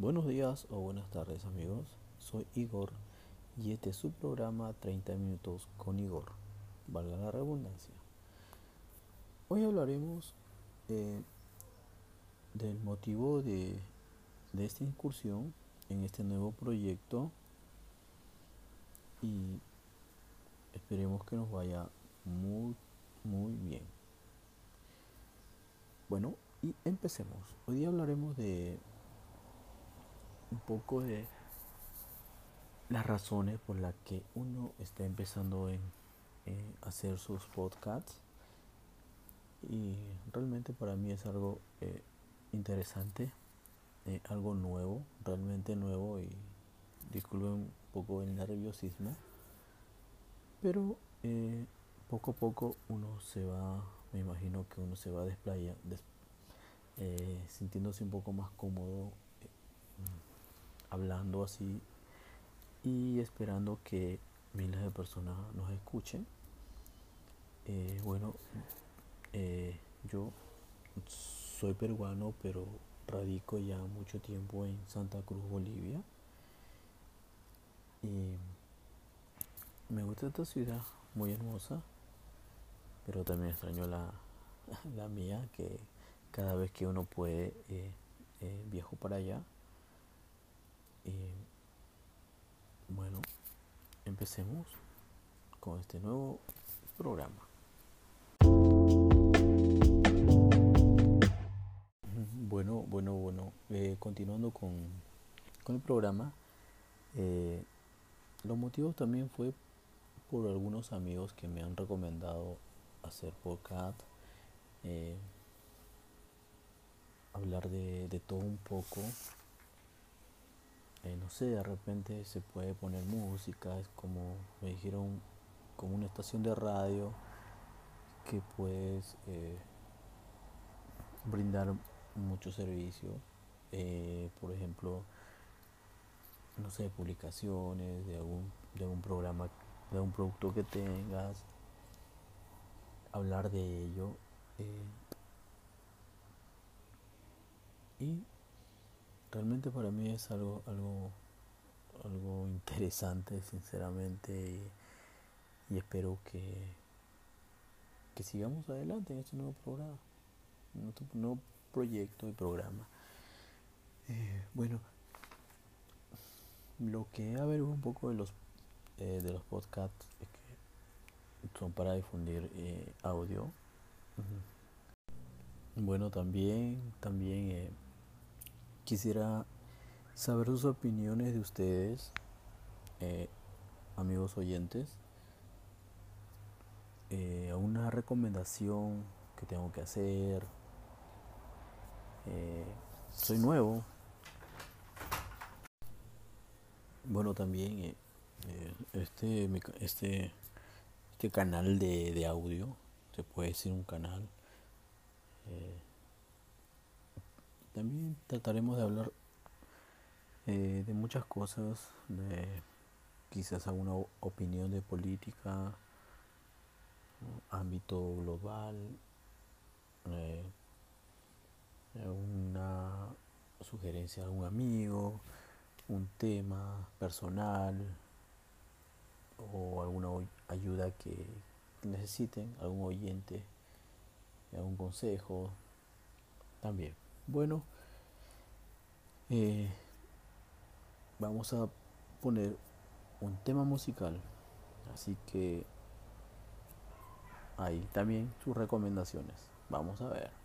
Buenos días o buenas tardes amigos, soy Igor y este es su programa 30 minutos con Igor, valga la redundancia. Hoy hablaremos eh, del motivo de, de esta incursión en este nuevo proyecto y esperemos que nos vaya muy muy bien. Bueno, y empecemos. Hoy hablaremos de un poco de las razones por las que uno está empezando en, hacer sus podcasts. Y realmente para mí es algo eh, interesante, eh, algo nuevo, realmente nuevo y disculpen un poco el nerviosismo, pero eh, poco a poco uno se va, me imagino que uno se va eh, sintiéndose un poco más cómodo hablando así y esperando que miles de personas nos escuchen. Eh, bueno, yo soy peruano, pero radico ya mucho tiempo en Santa Cruz, Bolivia. Y me gusta esta ciudad, muy hermosa pero también extraño la, la mía, que cada vez que uno puede eh, eh, viajo para allá. Y bueno, empecemos con este nuevo programa. Bueno, bueno, bueno, eh, continuando con, con, el programa, los motivos también fue por algunos amigos que me han recomendado hacer podcast, eh, hablar de, todo un poco. Eh, no sé, de repente se puede poner música, es como me dijeron, como una estación de radio que puedes eh, brindar mucho servicio, por ejemplo, no sé, publicaciones de algún, de un programa, de un producto que tengas, hablar de ello. Eh, y realmente para mí es algo, algo, algo interesante, sinceramente, y, espero que, que sigamos adelante en este nuevo programa, en este nuevo proyecto y programa. Eh, bueno, lo que a ver un poco de los eh, de los podcasts es son para difundir eh, audio. Bueno, también, también eh, quisiera saber sus opiniones de ustedes, eh, amigos oyentes. una recomendación que tengo que hacer. soy nuevo. Bueno, también este, este este canal de, audio, se puede decir un canal. Eh, también trataremos de hablar eh, de muchas cosas, de quizás alguna opinión de política, ámbito global, eh, una sugerencia de algún amigo, un tema personal o alguna ayuda que necesiten, algún oyente, algún consejo, también. Bueno, eh, vamos a poner un tema musical, así que ahí también sus recomendaciones. Vamos a ver.